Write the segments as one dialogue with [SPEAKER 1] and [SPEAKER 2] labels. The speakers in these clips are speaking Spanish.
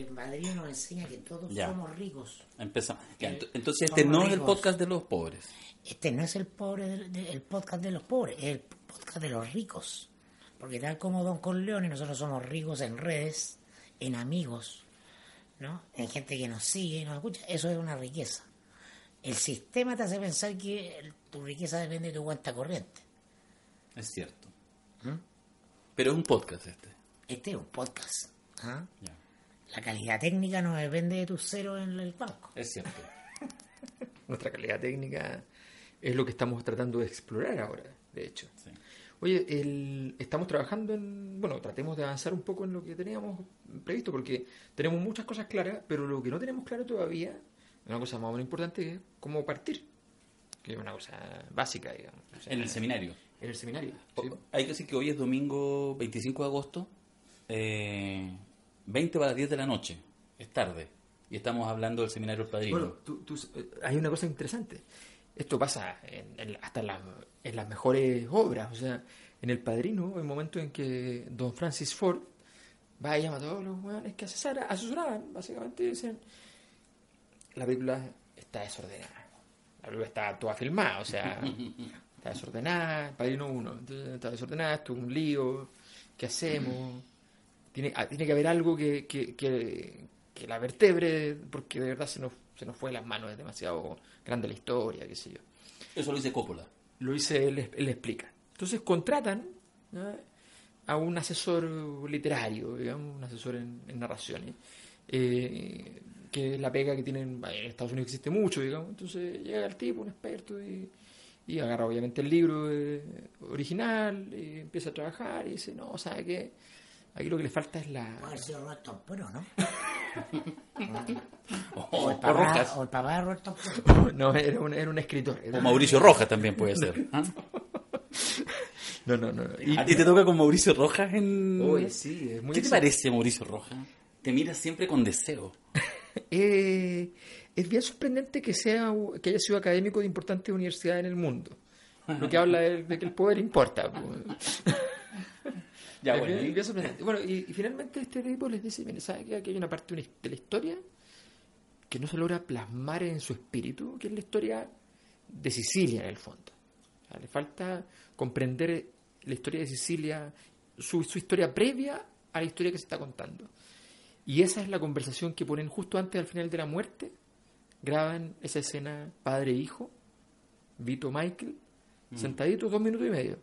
[SPEAKER 1] El padrino nos enseña que todos
[SPEAKER 2] Ya.
[SPEAKER 1] somos ricos.
[SPEAKER 2] Empezamos. Ya, ent- entonces este no es el podcast de los pobres.
[SPEAKER 1] Este no es el pobre de- el podcast de los pobres, es el podcast de los ricos. Porque tal como Don Corleone, nosotros somos ricos en redes, en amigos, ¿no? En gente que nos sigue y nos escucha. Eso es una riqueza. El sistema te hace pensar que tu riqueza depende de tu cuenta corriente.
[SPEAKER 2] Es cierto.
[SPEAKER 1] ¿Mm?
[SPEAKER 2] Pero es un podcast este.
[SPEAKER 1] Este es un podcast. ¿ah? La calidad técnica no depende de tus ceros en el banco.
[SPEAKER 2] Es cierto.
[SPEAKER 3] Nuestra calidad técnica es lo que estamos tratando de explorar ahora, de hecho.
[SPEAKER 2] Sí.
[SPEAKER 3] Oye, el- estamos trabajando en, bueno, tratemos de avanzar un poco en lo que teníamos previsto, porque tenemos muchas cosas claras, pero lo que no tenemos claro todavía, una cosa más o menos importante, es cómo partir, que es una cosa básica, digamos. O sea,
[SPEAKER 2] En el seminario.
[SPEAKER 3] En el seminario. Sí.
[SPEAKER 2] Hay que decir que hoy es domingo 25 de agosto, eh, 20 para las 10 de la noche, es tarde, y estamos hablando del seminario del padrino.
[SPEAKER 3] Bueno, tú- tú- eh, hay una cosa interesante. Esto pasa en- en- hasta en, las- en las mejores obras. O sea, en El Padrino, hay momentos en que Don Francis Ford va y llama a todos los hueones que asesora- asesoraban. Básicamente dicen, la película está desordenada. La película está toda filmada, o sea, está desordenada. El Padrino 1, entonces está desordenada, esto es un lío. ¿Qué hacemos? Tiene, ah, tiene que haber algo que, que, que, que la vertebre, porque de verdad se nos, se nos fue de las manos, es demasiado grande la historia, qué sé yo.
[SPEAKER 2] Eso lo dice Coppola.
[SPEAKER 3] Lo dice, él, él explica. Entonces contratan ¿no? a un asesor literario, digamos, un asesor en, en narraciones, eh, que es la pega que tienen, en Estados Unidos existe mucho, digamos. Entonces llega el tipo, un experto, y, y agarra obviamente el libro eh, original, y empieza a trabajar y dice, no, ¿sabe qué? Aquí lo que le falta es la...
[SPEAKER 1] Puede Roberto Puero, ¿no?
[SPEAKER 2] O,
[SPEAKER 1] O el
[SPEAKER 2] o
[SPEAKER 1] papá,
[SPEAKER 2] Rojas.
[SPEAKER 1] o el papá de Roberto
[SPEAKER 3] no, era un, era un escritor. era-
[SPEAKER 2] O Mauricio Rojas también puede ser. ¿ah?
[SPEAKER 3] No, no, no. Y-
[SPEAKER 2] ¿A ti te toca con Mauricio Rojas en...?
[SPEAKER 3] Oye, sí, es muy
[SPEAKER 2] ¿Qué te parece Mauricio Rojas? Te mira siempre con deseo.
[SPEAKER 3] Eh, es bien sorprendente que sea que haya sido académico de importantes universidades en el mundo. Lo que habla de, de que el poder importa. pues.
[SPEAKER 2] Ya,
[SPEAKER 3] Es
[SPEAKER 2] bueno,
[SPEAKER 3] bien-
[SPEAKER 2] ¿y?
[SPEAKER 3] Bueno, y, y finalmente este tipo les dice, mire, ¿sabe qué? Aquí hay una parte de la historia que no se logra plasmar en su espíritu, que es la historia de Sicilia en el fondo. O sea, le falta comprender la historia de Sicilia, su, su historia previa a la historia que se está contando. Y esa es la conversación que ponen justo antes del final de la muerte. Graban esa escena padre e hijo, Vito Michael, sentaditos dos minutos y medio.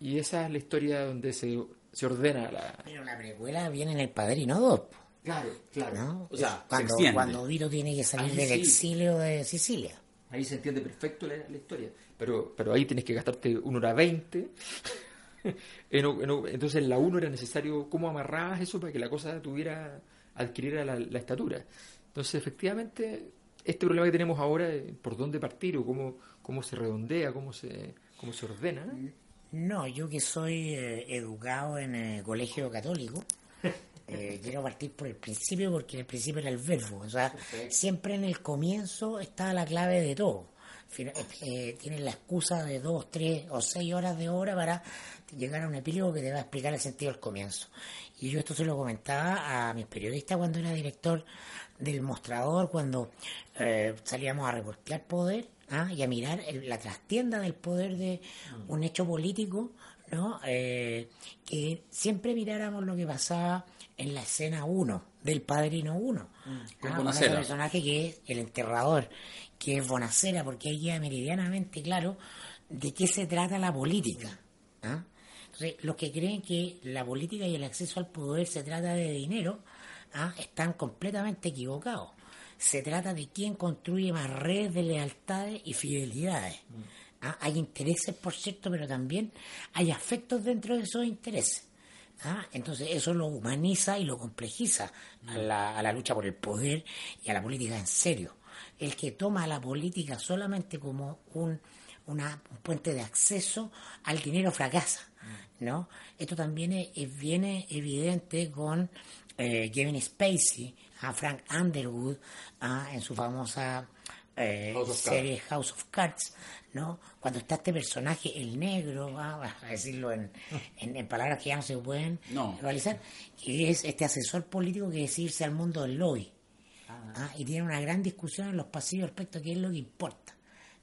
[SPEAKER 3] Y esa es la historia donde se, se ordena la...
[SPEAKER 1] Pero la precuela viene en El Padrino 2, po,
[SPEAKER 3] Claro, claro.
[SPEAKER 1] ¿no?
[SPEAKER 2] O sea, se
[SPEAKER 1] cuando,
[SPEAKER 2] extiende.
[SPEAKER 1] cuando Vito tiene que salir
[SPEAKER 3] Ahí
[SPEAKER 1] del
[SPEAKER 3] sí.
[SPEAKER 1] exilio de Sicilia.
[SPEAKER 3] Ahí se entiende perfecto la, la historia. Pero, pero ahí tienes que gastarte una hora veinte. En- en- entonces en la 1 era necesario cómo amarrabas eso para que la cosa tuviera, adquiriera la, la estatura. Entonces efectivamente este problema que tenemos ahora de por dónde partir o cómo, cómo se redondea, cómo se, cómo se ordena.
[SPEAKER 1] No, yo que soy eh, educado en el colegio católico, eh, quiero partir por el principio porque el principio era el verbo. O sea, siempre en el comienzo está la clave de todo. Fina- eh, tienes la excusa de dos, tres o seis horas de obra para llegar a un epílogo que te va a explicar el sentido del comienzo. Y yo esto se lo comentaba a mis periodistas cuando era director del mostrador, cuando eh, salíamos a reportear poder ¿ah? y a mirar el- la trastienda del poder de un hecho político, ¿no? Eh, que siempre miráramos lo que pasaba en la escena 1 del Padrino 1.
[SPEAKER 2] Con
[SPEAKER 1] Ah,
[SPEAKER 2] Bonacera.
[SPEAKER 1] ese personaje que es el enterrador, que es Bonacera, porque ahí queda meridianamente claro de qué se trata la política. ¿ah? Entonces, los que creen que la política y el acceso al poder se trata de dinero, ¿ah? están completamente equivocados. Se trata de quién construye más redes de lealtades y fidelidades. ¿ah? Hay intereses, por cierto, pero también hay afectos dentro de esos intereses. ¿ah? Entonces eso lo humaniza y lo complejiza a la, a la lucha por el poder y a la política en serio. El que toma la política solamente como un, una, un puente de acceso al dinero fracasa. ¿no? Esto también es, es bien evidente con eh, Kevin Spacey, a Frank Underwood, ah, en su famosa eh,
[SPEAKER 2] House
[SPEAKER 1] serie House of Cards, ¿no? Cuando está este personaje, el negro, vamos a decirlo en, en- en palabras que ya no se pueden
[SPEAKER 2] No.
[SPEAKER 1] realizar, que es este asesor político que decide irse al mundo del lobby. Ah, y tiene una gran discusión en los pasillos respecto a qué es lo que importa.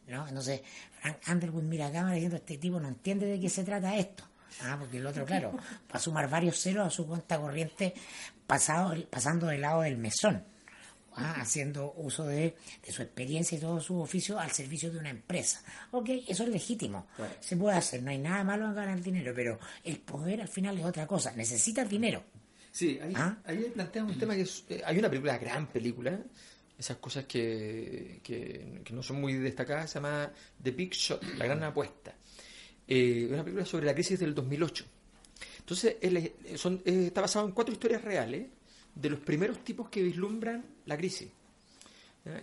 [SPEAKER 1] ¿no? Entonces, Frank Underwood mira a cámara diciendo, este tipo no entiende de qué se trata esto. Ah, porque el otro, claro, va a sumar varios ceros a su cuenta corriente pasado, pasando del lado del mesón. ah, haciendo uso de, de su experiencia y todo su oficio al servicio de una empresa. Ok, eso es legítimo. Se puede hacer, no hay nada malo en ganar dinero, pero el poder al final es otra cosa. Necesitas dinero.
[SPEAKER 3] Sí, ahí,
[SPEAKER 1] ¿Ah?
[SPEAKER 3] ahí plantea un tema que es, eh, hay una película, gran película, esas cosas que, que, que no son muy destacadas, se llama The Big Shot, La Gran Apuesta. Eh, una película sobre la crisis del 2008. Entonces, él es- son, eh, está basado en cuatro historias reales de los primeros tipos que vislumbran la crisis,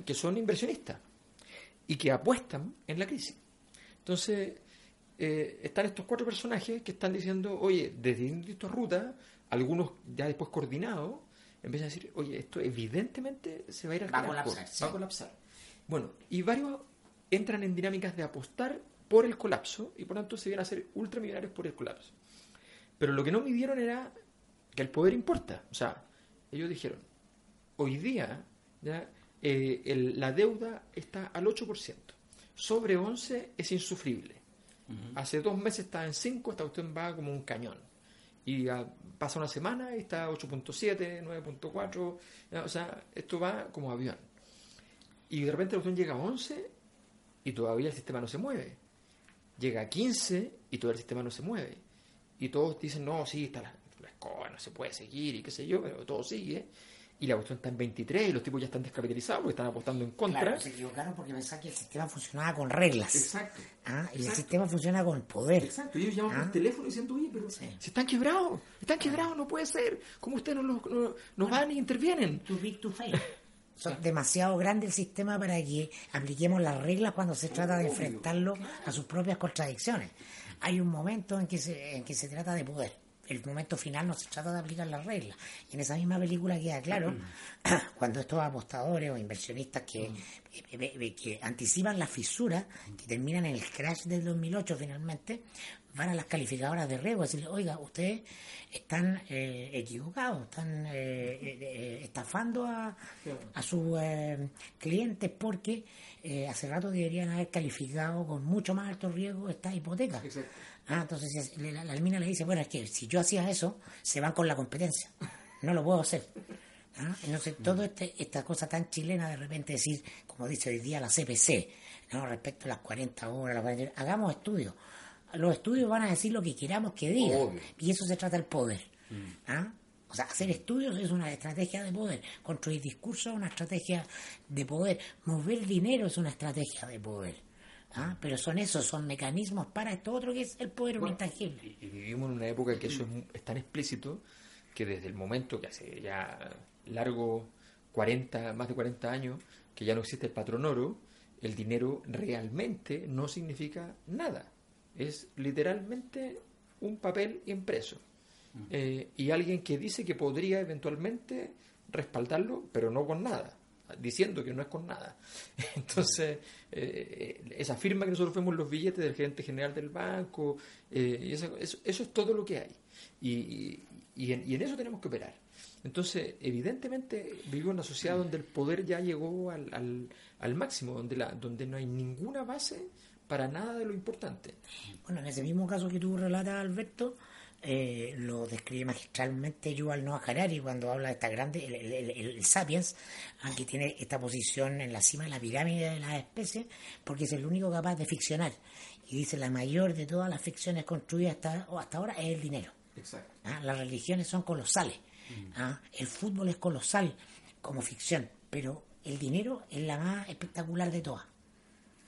[SPEAKER 3] que son inversionistas y que apuestan en la crisis. Entonces, eh, están estos cuatro personajes que están diciendo, oye, desde distintas rutas, algunos ya después coordinados, empiezan a decir, oye, esto evidentemente se va a ir al
[SPEAKER 1] Va a
[SPEAKER 3] carajo,
[SPEAKER 1] colapsar, sí.
[SPEAKER 3] va a colapsar. Bueno, y varios entran en dinámicas de apostar por el colapso y por tanto se vienen a ser ultramillonarios por el colapso. Pero lo que no midieron era que el poder importa. O sea, ellos dijeron, hoy día ya, eh, el- la deuda está al 8%. Sobre 11 es insufrible. Hace dos meses estaba en 5, esta cuestión va como un cañón. Y ah, pasa una semana y está 8.7, 9.4. ya, O sea, esto va como avión. Y de repente la cuestión llega a 11 y todavía el sistema no se mueve. Llega a 15 y todavía el sistema no se mueve. Y todos dicen, no, sí, está la, la escoba, no se puede seguir y qué sé yo, pero todo sigue. Y la cuestión está en 23 y los tipos ya están descapitalizados porque están apostando en contra.
[SPEAKER 1] Claro, se equivocaron porque pensaban que el sistema funcionaba con reglas.
[SPEAKER 3] Exacto.
[SPEAKER 1] Ah, y el
[SPEAKER 3] Exacto.
[SPEAKER 1] sistema funciona con poder.
[SPEAKER 3] Exacto, y ellos llaman
[SPEAKER 1] Ah.
[SPEAKER 3] por teléfono diciendo, oye, pero
[SPEAKER 1] Sí.
[SPEAKER 3] si están quebrados, están quebrados, no puede ser. ¿Cómo ustedes no, los- no, no van e intervienen?
[SPEAKER 1] Too big to fail. Son demasiado grande el sistema para que apliquemos las reglas cuando se trata de enfrentarlo a sus propias contradicciones. Hay un momento en que se, en que se trata de poder. El momento final no se trata de aplicar las reglas. Y en esa misma película queda claro cuando estos apostadores o inversionistas que, eh, eh, eh, que anticipan las fisuras, que terminan en el crash del 2008 finalmente, van a las calificadoras de riesgo a decirle, oiga, ustedes están eh, equivocados, están eh, eh, eh, estafando a, a sus eh, clientes porque hace rato deberían haber calificado con mucho más alto riesgo esta hipoteca.
[SPEAKER 3] Exacto.
[SPEAKER 1] Ah, entonces la, la mina le dice, bueno, es que si yo hacía eso, se van con la competencia. No lo puedo hacer. ¿Ah? Entonces, todo este, esta cosa tan chilena de repente decir, como dice hoy día la CPC, ¿no? respecto a las 40 horas, las 40 hagamos estudios. Los estudios van a decir lo que queramos que digan.
[SPEAKER 2] Obvio.
[SPEAKER 1] Y eso se trata del poder. ¿Ah? O sea, hacer estudios es una estrategia de poder. Construir discursos es una estrategia de poder. Mover dinero es una estrategia de poder. ¿Ah? Pero son esos, son mecanismos para esto otro que es el poder
[SPEAKER 3] Bueno,
[SPEAKER 1] intangible.
[SPEAKER 3] Y, y vivimos en una época que eso es, es tan explícito que desde el momento que hace ya largo 40, más de 40 años, que ya no existe el patrón oro, el dinero realmente no significa nada. Es literalmente un papel impreso. Eh, y alguien que dice que podría eventualmente respaldarlo, pero no con nada, diciendo que no es con nada. Entonces, eh, esa firma que nosotros vemos los billetes del gerente general del banco, eh, y eso, eso- eso es todo lo que hay. Y, y- y en, y en eso tenemos que operar. Entonces, evidentemente, vivimos en una sociedad donde el poder ya llegó al, al, al máximo, donde, la, donde no hay ninguna base para nada de lo importante.
[SPEAKER 1] Bueno, en ese mismo caso que tú relatas, Alberto, eh, lo describe magistralmente Yuval Noah Harari cuando habla de esta grande, el, el- el- el Sapiens, aunque tiene esta posición en la cima de la pirámide de las especies, porque es el único capaz de ficcionar. Y dice, la mayor de todas las ficciones construidas hasta, o hasta ahora es el dinero.
[SPEAKER 3] Exacto.
[SPEAKER 1] ¿ah? Las religiones son colosales. ¿ah? El fútbol es colosal como ficción, pero el dinero es la más espectacular de todas.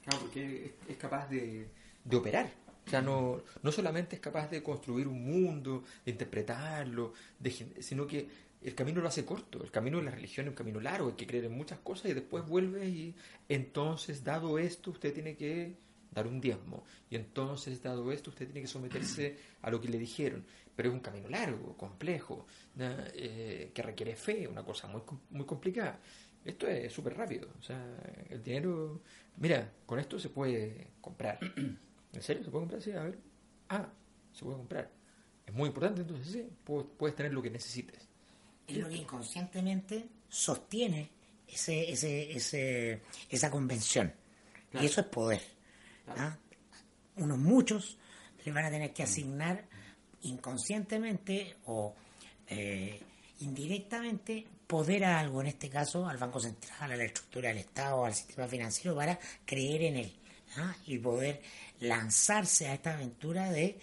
[SPEAKER 3] Claro, porque es, capaz de, de operar. O sea, no, no solamente es capaz de construir un mundo, de interpretarlo, de sino que el camino lo hace corto. El camino de la religión es un camino largo, hay que creer en muchas cosas y después vuelve y entonces, dado esto, usted tiene que dar un diezmo. Y entonces, dado esto, usted tiene que someterse a lo que le dijeron. Pero es un camino largo, complejo. Eh, que requiere fe, una cosa muy, muy complicada. Esto es súper rápido. O sea, el dinero. Mira, con esto se puede comprar. ¿En serio? ¿Se puede comprar? Sí, a ver. Ah, se puede comprar. Es muy importante, entonces sí, pu- puedes tener lo que necesites.
[SPEAKER 1] es lo que inconscientemente sostiene ese, ese, ese, esa convención. Y eso es poder. ¿ah? Unos muchos le van a tener que asignar inconscientemente o eh, indirectamente poder a algo, en este caso al Banco Central, a la estructura del Estado, al sistema financiero, para creer en él ¿ah? y poder lanzarse a esta aventura de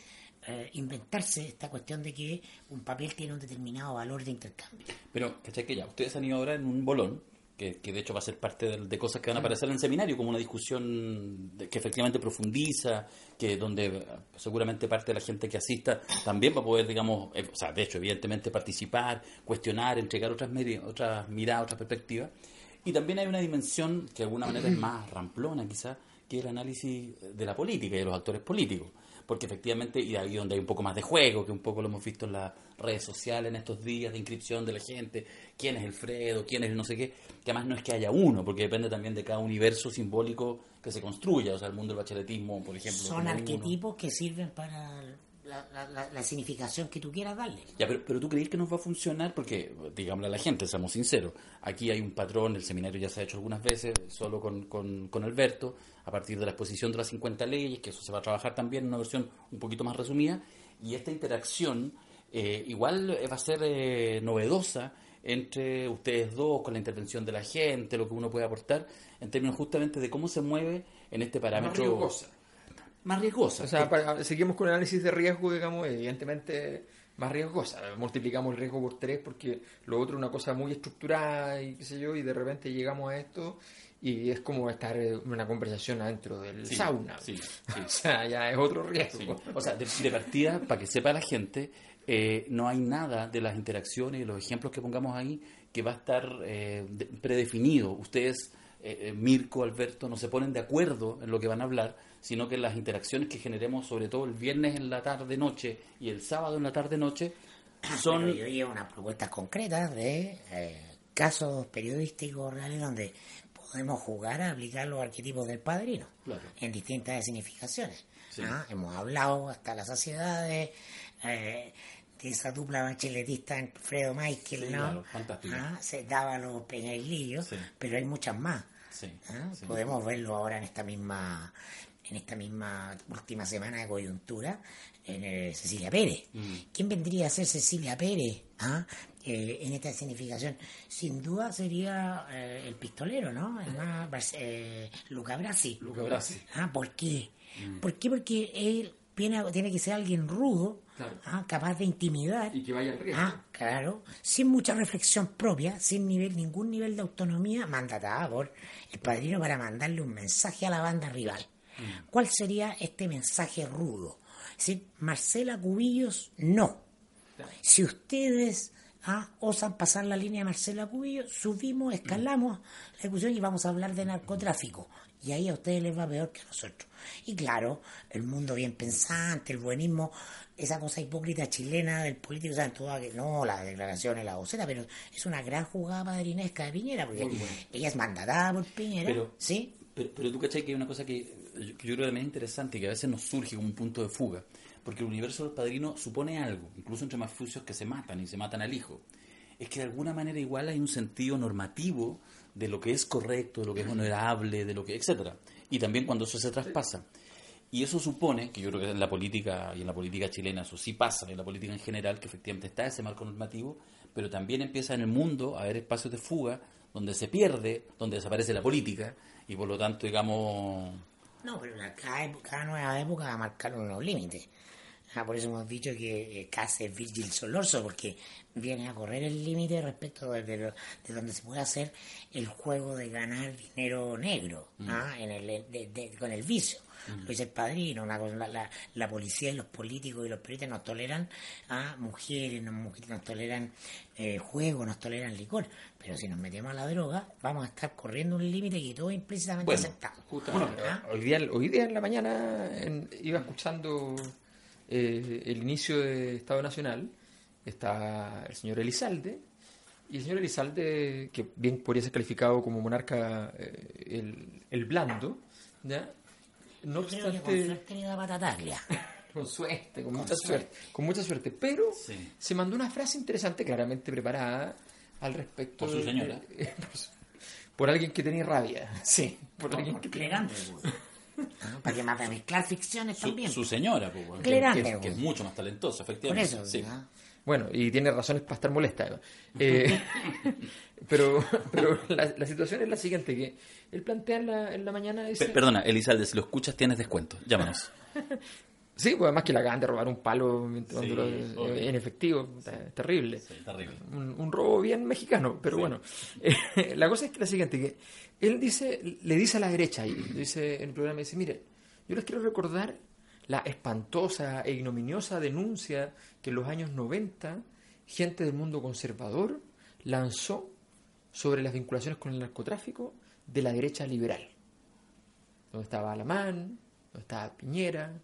[SPEAKER 1] eh, inventarse esta cuestión de que un papel tiene un determinado valor de intercambio.
[SPEAKER 2] Pero, ¿cachai que ya? Ustedes han ido ahora en un bolón, que, que de hecho va a ser parte de, de cosas que van a aparecer en el seminario, como una discusión de- que efectivamente profundiza, que donde eh, seguramente parte de la gente que asista también va a poder, digamos, eh, o sea, de hecho, evidentemente participar, cuestionar, entregar otras, otras miradas, otras perspectivas. Y también hay una dimensión que de alguna manera es más ramplona, quizás, que es el análisis de la política y de los actores políticos porque efectivamente, y ahí donde hay un poco más de juego, que un poco lo hemos visto en las redes sociales en estos días de inscripción de la gente, quién es el Fredo, quién es el no sé qué, que además no es que haya uno, porque depende también de cada universo simbólico que se construya, o sea, el mundo del bacheletismo, por ejemplo.
[SPEAKER 1] Son
[SPEAKER 2] uno.
[SPEAKER 1] arquetipos que sirven para la, la- la- la significación que tú quieras darle.
[SPEAKER 2] Ya, pero, pero tú crees que nos va a funcionar porque, digámosle a la gente, seamos sinceros, aquí hay un patrón, el seminario ya se ha hecho algunas veces, solo con, con, con Alberto, a partir de la exposición de las 50 leyes, que eso se va a trabajar también en una versión un poquito más resumida, y esta interacción eh, igual va a ser eh, novedosa entre ustedes dos, con la intervención de la gente, lo que uno puede aportar, en términos justamente de cómo se mueve en este parámetro... Más riesgosa.
[SPEAKER 3] O sea, para- seguimos con el análisis de riesgo, digamos, evidentemente más riesgosa. Multiplicamos el riesgo por tres porque lo otro es una cosa muy estructurada y qué sé yo, y de repente llegamos a esto y es como estar en una conversación adentro del
[SPEAKER 2] Sí,
[SPEAKER 3] sauna.
[SPEAKER 2] sí, sí.
[SPEAKER 3] O sea, ya es otro
[SPEAKER 2] Sí.
[SPEAKER 3] riesgo.
[SPEAKER 2] O sea, de, de partida, para que sepa la gente, eh, no hay nada de las interacciones y los ejemplos que pongamos ahí que va a estar eh, de- predefinido. Ustedes, eh, eh, Mirko, Alberto, no se ponen de acuerdo en lo que van a hablar, sino que las interacciones que generemos, sobre todo el viernes en la tarde-noche y el sábado en la tarde-noche, son...
[SPEAKER 1] Pero yo llevo unas propuestas concretas de eh, casos periodísticos reales donde podemos jugar a aplicar los arquetipos del padrino
[SPEAKER 2] Claro.
[SPEAKER 1] en distintas significaciones.
[SPEAKER 2] Sí.
[SPEAKER 1] ¿ah? Hemos hablado hasta la saciedad de, eh, de esa dupla bacheletista en Fredo Michael,
[SPEAKER 2] Sí,
[SPEAKER 1] ¿no?
[SPEAKER 2] claro.
[SPEAKER 1] ¿Ah? Se daba los peñailillos,
[SPEAKER 2] Sí.
[SPEAKER 1] pero hay muchas más. ¿ah? Podemos verlo ahora en esta misma en esta misma última semana de coyuntura en eh, Cecilia Pérez.
[SPEAKER 2] Mm.
[SPEAKER 1] ¿Quién vendría a ser Cecilia Pérez ah? Eh, en esta significación? Sin duda sería eh, el pistolero, ¿no? El más, eh, Luca Brasi.
[SPEAKER 2] Luca Brasi.
[SPEAKER 1] Ah, ¿Por qué? ¿Por qué? Porque él viene tiene que ser alguien rudo,
[SPEAKER 3] Claro.
[SPEAKER 1] ah, capaz de intimidar.
[SPEAKER 3] Y que vaya al riesgo.
[SPEAKER 1] Ah, claro, sin mucha reflexión propia, sin nivel, ningún nivel de autonomía, mandatada por el padrino para mandarle un mensaje a la banda rival. ¿Cuál sería este mensaje rudo? Es decir, Marcela Cubillos, no. Si ustedes ah, osan pasar la línea de Marcela Cubillos, subimos, escalamos la discusión y vamos a hablar de narcotráfico. Y ahí a ustedes les va peor que a nosotros. Y claro, el mundo bien pensante, el buenismo, esa cosa hipócrita chilena del político, saben toda que no, la declaración es la vocera, pero es una gran jugada padrinesca de Piñera, porque ella es mandatada por Piñera,
[SPEAKER 2] Pero-
[SPEAKER 1] ¿sí?
[SPEAKER 2] Pero, pero tú cachai que hay una cosa que yo, que yo creo también es interesante y que a veces nos surge como un punto de fuga. Porque el universo del padrino supone algo, incluso entre mafucios que se matan y se matan al hijo. Es que de alguna manera igual hay un sentido normativo de lo que es correcto, de lo que es honorable, de lo que, etcétera. Y también cuando eso se traspasa. Y eso supone, que yo creo que en la política y en la política chilena eso sí pasa, en la política en general, que efectivamente está ese marco normativo, pero también empieza en el mundo a haber espacios de fuga donde se pierde, donde desaparece la política y por lo tanto, digamos,
[SPEAKER 1] No, pero cada, época- cada nueva época va a marcar unos límites. Ah, por eso hemos dicho que eh, casi es Virgil Solorzo, porque viene a correr el límite respecto de, de lo- de donde se puede hacer el juego de ganar dinero negro ¿ah? en el, de- de- con el vicio. Lo dice el padrino, la, la- la policía y los políticos y los periodistas nos toleran a mujeres, nos, mujeres, nos toleran eh, juego, nos toleran licor, pero si nos metemos a la droga vamos a estar corriendo un límite que todo implícitamente
[SPEAKER 2] Bueno,
[SPEAKER 1] aceptado.
[SPEAKER 3] Justamente.
[SPEAKER 1] ¿Ah?
[SPEAKER 3] hoy, día, hoy día en la mañana en- iba escuchando eh, el inicio de Estado Nacional. Está el señor Elizalde. Y el señor Elizalde, que bien podría ser calificado como monarca eh, el, el blando, ¿ya? No
[SPEAKER 1] que con
[SPEAKER 3] obstante,
[SPEAKER 1] suerte
[SPEAKER 3] con suerte, con mucha suerte, con mucha suerte, pero
[SPEAKER 2] Sí.
[SPEAKER 3] se mandó una frase interesante, claramente preparada al respecto.
[SPEAKER 2] Por su
[SPEAKER 3] de-
[SPEAKER 2] señora.
[SPEAKER 3] por, alguien que tenía rabia, sí, por alguien que tenía
[SPEAKER 1] pues. Ah, Para que a mezclar ficciones
[SPEAKER 2] Su,
[SPEAKER 1] también.
[SPEAKER 2] su señora, pues, bueno, que,
[SPEAKER 1] Clerante,
[SPEAKER 2] que- que es mucho más talentosa,
[SPEAKER 1] Por
[SPEAKER 2] efectivamente.
[SPEAKER 1] eso,
[SPEAKER 2] Sí.
[SPEAKER 3] Bueno, y tiene razones para estar molesta. Eva. Eh, pero pero la, la situación es la siguiente, que él plantea en la, en la mañana... Dice,
[SPEAKER 2] perdona, Elizalde, si lo escuchas tienes descuento. Llámanos.
[SPEAKER 3] sí, pues además que le acaban de robar un palo
[SPEAKER 2] Sí, obvio.
[SPEAKER 3] en efectivo, terrible.
[SPEAKER 2] Sí, terrible.
[SPEAKER 3] Un, un robo bien mexicano, pero bueno. Eh, la cosa es que la siguiente, que él dice, le dice a la derecha, y dice en el programa, dice, mire, yo les quiero recordar la espantosa e ignominiosa denuncia que en los años 90 gente del mundo conservador lanzó sobre las vinculaciones con el narcotráfico de la derecha liberal. Donde estaba Alamán, donde estaba Piñera.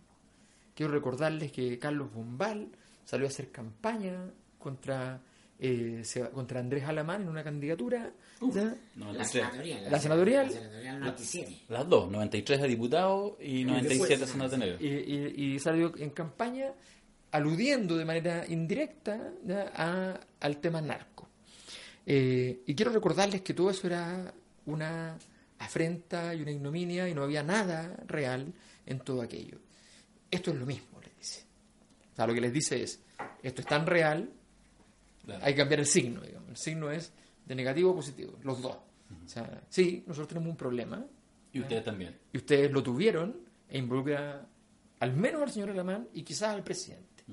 [SPEAKER 3] Quiero recordarles que Carlos Bombal salió a hacer campaña contra, eh, contra Andrés Alamán en una candidatura.
[SPEAKER 2] No,
[SPEAKER 1] La senatorial.
[SPEAKER 3] La senatorial.
[SPEAKER 1] La senatorial 97.
[SPEAKER 2] las dos, 93 a diputado y 97 a senador
[SPEAKER 3] Y, y- y salió en campaña aludiendo de manera indirecta a- al tema narco. Eh, y quiero recordarles que todo eso era una afrenta y una ignominia y no había nada real en todo aquello. Esto es lo mismo, les dice. O sea, lo que les dice es, esto es tan real,
[SPEAKER 2] Claro.
[SPEAKER 3] hay que cambiar el signo. Digamos. El signo es de negativo a positivo, los dos. O sea, sí, nosotros tenemos un problema,
[SPEAKER 2] Y ustedes también.
[SPEAKER 3] y ustedes lo tuvieron e involucra al menos al señor Alamán y quizás al presidente.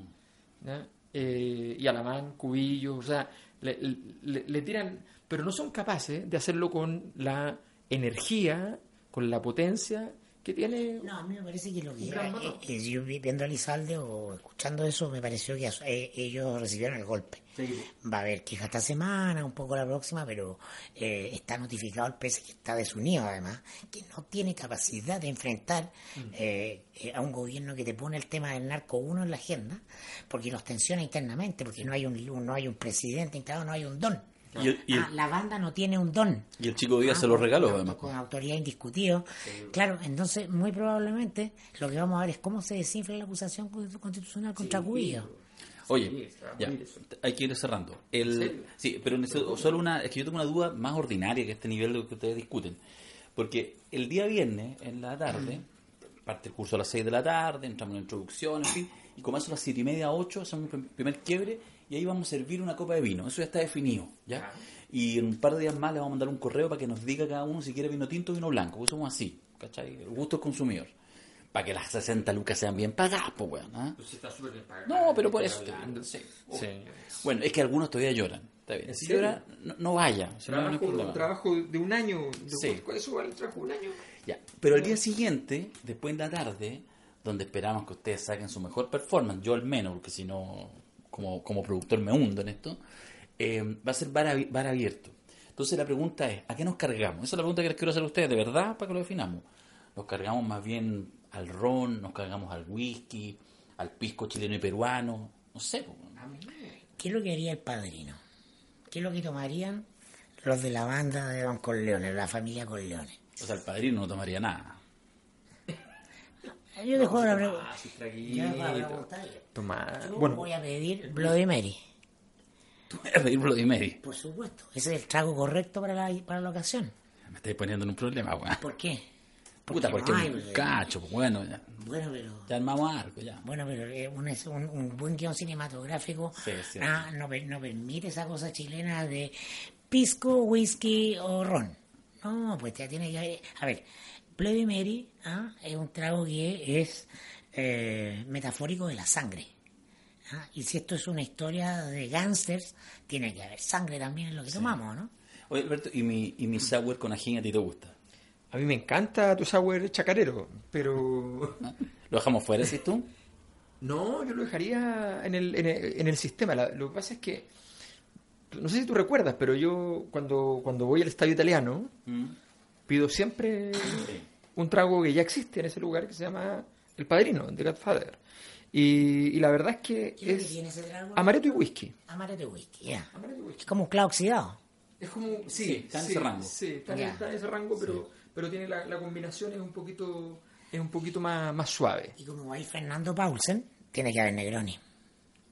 [SPEAKER 3] ¿ya? Eh, y Alamán, Cubillo, o sea, le, le- le tiran, pero no son capaces de hacerlo con la energía, con la potencia que tiene.
[SPEAKER 1] No, a mí me parece que lo que eh, yo vi- viendo a Lizalde o escuchando eso, me pareció que eh, ellos recibieron el golpe. Va a haber queja esta semana, un poco la próxima, pero eh, está notificado el PS que está desunido además, que no tiene capacidad de enfrentar eh, eh, a un gobierno que te pone el tema del narco uno en la agenda, porque nos tensiona internamente, porque no hay un, no hay un presidente instalado, no hay un don.
[SPEAKER 2] Y el, y el-
[SPEAKER 1] Ah, la banda no tiene un don.
[SPEAKER 2] y el chico Díaz
[SPEAKER 1] Ah,
[SPEAKER 2] se lo
[SPEAKER 1] con-
[SPEAKER 2] regaló, además.
[SPEAKER 1] Con autoridad indiscutido. Claro, entonces muy probablemente lo que vamos a ver es cómo se desinfla la acusación constitucional contra Cubillo.
[SPEAKER 2] Oye,
[SPEAKER 3] Sí, va a
[SPEAKER 2] ya, hay que ir cerrando. El, sí, pero necesito- solo una, es que yo tengo una duda más ordinaria que este nivel de lo que ustedes discuten. Porque el día viernes, en la tarde, parte el curso a las 6 de la tarde, entramos en la introducción, en fin, y como eso a las 7 y media, 8, hacemos un primer quiebre y ahí vamos a servir una copa de vino. Eso ya está definido, ¿ya? Y en un par de días más le vamos a mandar un correo para que nos diga cada uno si quiere vino tinto o vino blanco, porque somos así, ¿cachai? El gusto del consumidor. Para que las 60 lucas sean bien pagadas, pues, weón, ¿ah? No, pero por eso. sí.
[SPEAKER 3] Sí.
[SPEAKER 2] Bueno, es que algunos todavía lloran. Está bien.
[SPEAKER 3] ¿En
[SPEAKER 2] Si llora, no, no vaya. si no, hay
[SPEAKER 3] Trabajo, trabajo de un año. de-
[SPEAKER 2] Sí.
[SPEAKER 3] ¿Cuál es el trabajo de un año?
[SPEAKER 2] Ya. Pero el día siguiente, después en la tarde, donde esperamos que ustedes saquen su mejor performance, yo al menos, porque si no, como, como productor me hundo en esto, eh, va a ser bar, abi- bar abierto. Entonces la pregunta es, ¿a qué nos cargamos? Esa es la pregunta que les quiero hacer a ustedes, de verdad, para que lo definamos. ¿Nos cargamos más bien al ron, nos cargamos al whisky, al pisco chileno y peruano? No sé.
[SPEAKER 1] ¿Qué es lo que haría el padrino? ¿Qué es lo que tomarían los de la banda de Don Corleone, la familia Corleone?
[SPEAKER 2] O sea, el padrino no tomaría nada.
[SPEAKER 1] Yo dejo la pregunta.
[SPEAKER 3] Toma.
[SPEAKER 1] Yo
[SPEAKER 3] Bueno,
[SPEAKER 1] voy a pedir Bloody Mary.
[SPEAKER 2] Tú vas a pedir Bloody Mary.
[SPEAKER 1] Por supuesto. Ese es el trago correcto para la, para la ocasión.
[SPEAKER 2] Me estáis poniendo en un problema, weón.
[SPEAKER 1] ¿Por qué?
[SPEAKER 2] Puta,
[SPEAKER 1] no
[SPEAKER 2] porque
[SPEAKER 1] hay,
[SPEAKER 2] un cacho, pues bueno, ya,
[SPEAKER 1] Bueno, pero...
[SPEAKER 2] ya armamos algo, ya.
[SPEAKER 1] Bueno, pero eh, un, un, un buen guion cinematográfico
[SPEAKER 2] Sí, cierto.
[SPEAKER 1] ah, no, per- no permite esa cosa chilena de pisco, whisky o ron. No, pues ya tiene que... A ver, Bloody Mary ah, es un trago que es eh, metafórico de la sangre. ¿ah? Y si esto es una historia de gángsters, tiene que haber sangre también en lo que tomamos, ¿no?
[SPEAKER 2] Oye, Alberto, ¿y mi, y mi sour con ají a ti te gusta?
[SPEAKER 3] A mí me encanta tu sour chacarero, pero...
[SPEAKER 2] ¿Lo dejamos fuera, si tú?
[SPEAKER 3] No, yo lo dejaría en el, en el, en el sistema. La- lo que pasa es que, no sé si tú recuerdas, pero yo cuando, cuando voy al estadio italiano,
[SPEAKER 2] Mm.
[SPEAKER 3] Pido siempre un trago que ya existe en ese lugar que se llama El Padrino, de Godfather. Y, y la verdad es que
[SPEAKER 1] ¿Qué es que
[SPEAKER 3] es
[SPEAKER 1] tiene ese trago?
[SPEAKER 3] amaretto y whisky.
[SPEAKER 1] Amaretto y whisky, ya.
[SPEAKER 3] Amaretto y whisky.
[SPEAKER 1] Es como un clavo oxidado.
[SPEAKER 3] Es como, sí,
[SPEAKER 2] Sí, está en ese rango.
[SPEAKER 3] Sí, está, en-
[SPEAKER 1] Ya.
[SPEAKER 3] está en ese rango, pero, pero tiene la, la combinación es un poquito, es un poquito más, más suave.
[SPEAKER 1] Y como va a ir Fernando Paulsen, tiene que haber Negroni.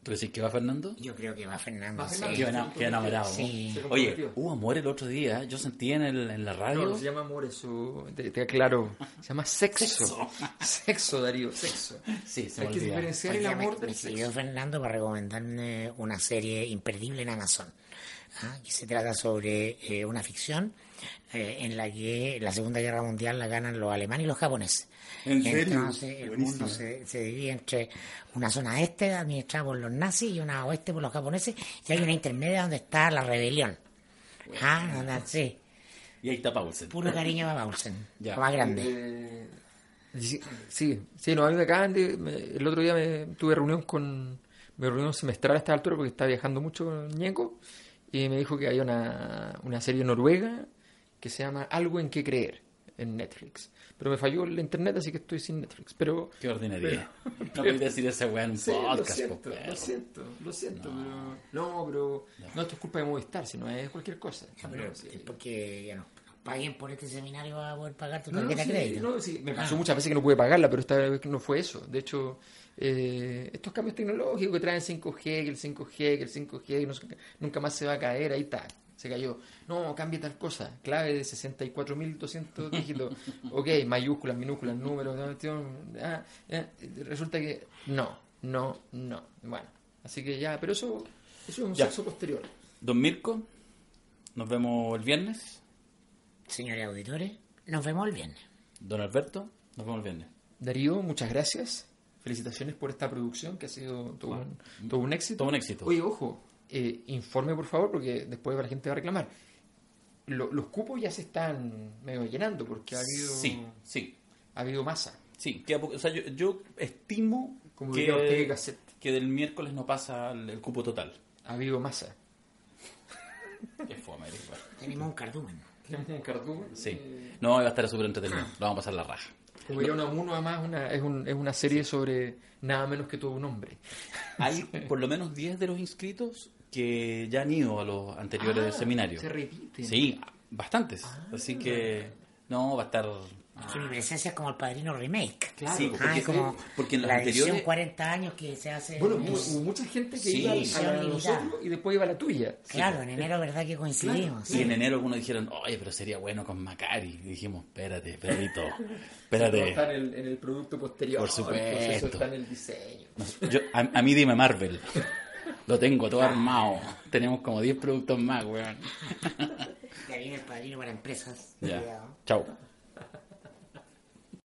[SPEAKER 2] ¿Tú decís que va Fernando?
[SPEAKER 1] Yo creo que va Fernando.
[SPEAKER 3] Va
[SPEAKER 1] sí.
[SPEAKER 3] Fernando.
[SPEAKER 2] Qué enamorado.
[SPEAKER 1] Sí.
[SPEAKER 3] Se
[SPEAKER 2] Oye, hubo amor el otro día. Yo sentí en, el, en la radio.
[SPEAKER 3] No, no se llama amor, eso te, te aclaro. Se llama sexo. Sexo, Darío, sexo.
[SPEAKER 2] Sí, se
[SPEAKER 3] Hay
[SPEAKER 2] me
[SPEAKER 3] que
[SPEAKER 2] olvidaba.
[SPEAKER 3] diferenciar el
[SPEAKER 1] me,
[SPEAKER 3] amor
[SPEAKER 1] me
[SPEAKER 3] del
[SPEAKER 1] escribió
[SPEAKER 3] sexo.
[SPEAKER 1] Fernando para recomendarme una serie imperdible en Amazon. ¿Ah? que se trata sobre eh, una ficción eh, en la que la Segunda Guerra Mundial la ganan los alemanes y los japoneses.
[SPEAKER 2] ¿En serio?
[SPEAKER 1] Entonces el
[SPEAKER 2] Buenísimo.
[SPEAKER 1] mundo se, se divide entre una zona este administrada por los nazis y una oeste por los japoneses y hay una intermedia donde está la rebelión. Ah, donde- sí,
[SPEAKER 2] Y ahí está Paulsen.
[SPEAKER 1] puro cariño a Paulsen,
[SPEAKER 2] Ya.
[SPEAKER 1] más grande.
[SPEAKER 3] Eh, sí, sí, no, a mí me acaban de... me- el otro día me, tuve reunión con... Mi reunión semestral a esta altura porque estaba viajando mucho con Ñeco y me dijo que hay una, una serie noruega que se llama Algo en que creer en Netflix. Pero me falló el internet, así que estoy sin Netflix. Pero
[SPEAKER 2] Qué ordinaria. No podía decir esa weá en un
[SPEAKER 3] Sí, lo
[SPEAKER 2] podcast,
[SPEAKER 3] siento, lo siento, lo siento, pero... No, pero no esto es culpa de Movistar, sino es cualquier cosa.
[SPEAKER 1] Pero
[SPEAKER 3] No, sí.
[SPEAKER 1] es porque ya no, paguen por este seminario vas a poder pagar tu
[SPEAKER 3] No, no,
[SPEAKER 1] tarjeta
[SPEAKER 3] sí,
[SPEAKER 1] de crédito.
[SPEAKER 3] no, sí, me pasó
[SPEAKER 1] Ah.
[SPEAKER 3] muchas veces que no pude pagarla, pero esta vez no fue eso. De hecho, eh, estos cambios tecnológicos que traen 5G, que el 5G, que el 5G, que no sé qué, nunca más se va a caer, ahí está, se cayó. No, cambie tal cosa, clave de 64.200 dígitos, ok, mayúsculas, minúsculas, números, ah, eh, resulta que no, no, no. Bueno, así que ya, pero eso, eso es un
[SPEAKER 2] Ya.
[SPEAKER 3] sexo posterior.
[SPEAKER 2] Don Mirko, nos vemos el viernes.
[SPEAKER 1] Señores auditores, nos vemos el viernes.
[SPEAKER 2] Don Alberto, nos vemos el viernes.
[SPEAKER 3] Darío, muchas gracias. Felicitaciones por esta producción que ha sido todo, un, todo un éxito.
[SPEAKER 2] Todo un éxito.
[SPEAKER 3] Oye, ojo, eh, informe por favor, porque después la gente va a reclamar. Lo- los cupos ya se están medio llenando porque ha habido,
[SPEAKER 2] Sí, sí,
[SPEAKER 3] ha habido masa.
[SPEAKER 2] sí. poco- o sea, yo, yo estimo
[SPEAKER 3] Como
[SPEAKER 2] que,
[SPEAKER 3] Gasset,
[SPEAKER 2] que del miércoles no pasa el, el cupo total.
[SPEAKER 3] ha habido masa.
[SPEAKER 2] Qué fome.
[SPEAKER 1] Tenemos un cardumen.
[SPEAKER 3] Tenemos un cartoon.
[SPEAKER 2] Sí. No, va a estar súper entretenido. Lo vamos a pasar la raja.
[SPEAKER 3] Como diría uno además, una, es, un- es una serie sobre nada menos que todo un hombre.
[SPEAKER 2] Hay por lo menos 10 de los inscritos que ya han ido a los anteriores
[SPEAKER 3] Ah,
[SPEAKER 2] seminarios.
[SPEAKER 3] Se repiten.
[SPEAKER 2] Sí, bastantes.
[SPEAKER 3] Ah.
[SPEAKER 2] Así que no, va a estar...
[SPEAKER 1] Que mi presencia es como el padrino remake.
[SPEAKER 3] Claro,
[SPEAKER 2] Sí,
[SPEAKER 1] Ah,
[SPEAKER 2] porque,
[SPEAKER 1] es como
[SPEAKER 2] porque en los
[SPEAKER 1] la edición
[SPEAKER 2] anteriores...
[SPEAKER 1] 40 años que se hace.
[SPEAKER 3] Bueno,
[SPEAKER 1] en-
[SPEAKER 3] hubo, mucha gente que
[SPEAKER 2] Sí,
[SPEAKER 3] iba a la de nosotros y después iba a la tuya.
[SPEAKER 1] claro, en enero, ¿verdad que coincidimos?
[SPEAKER 2] Y en enero algunos dijeron, oye, pero sería bueno con Macari. Y dijimos, espérate, Pedrito, espérate.
[SPEAKER 3] Está en el, en el producto posterior.
[SPEAKER 2] Por supuesto.
[SPEAKER 3] Eso está en el diseño.
[SPEAKER 2] Yo, a, a mí dime Marvel. Lo tengo todo armado. Tenemos como 10 productos más, weón.
[SPEAKER 1] Ya viene el padrino para empresas.
[SPEAKER 2] Ya. Chao.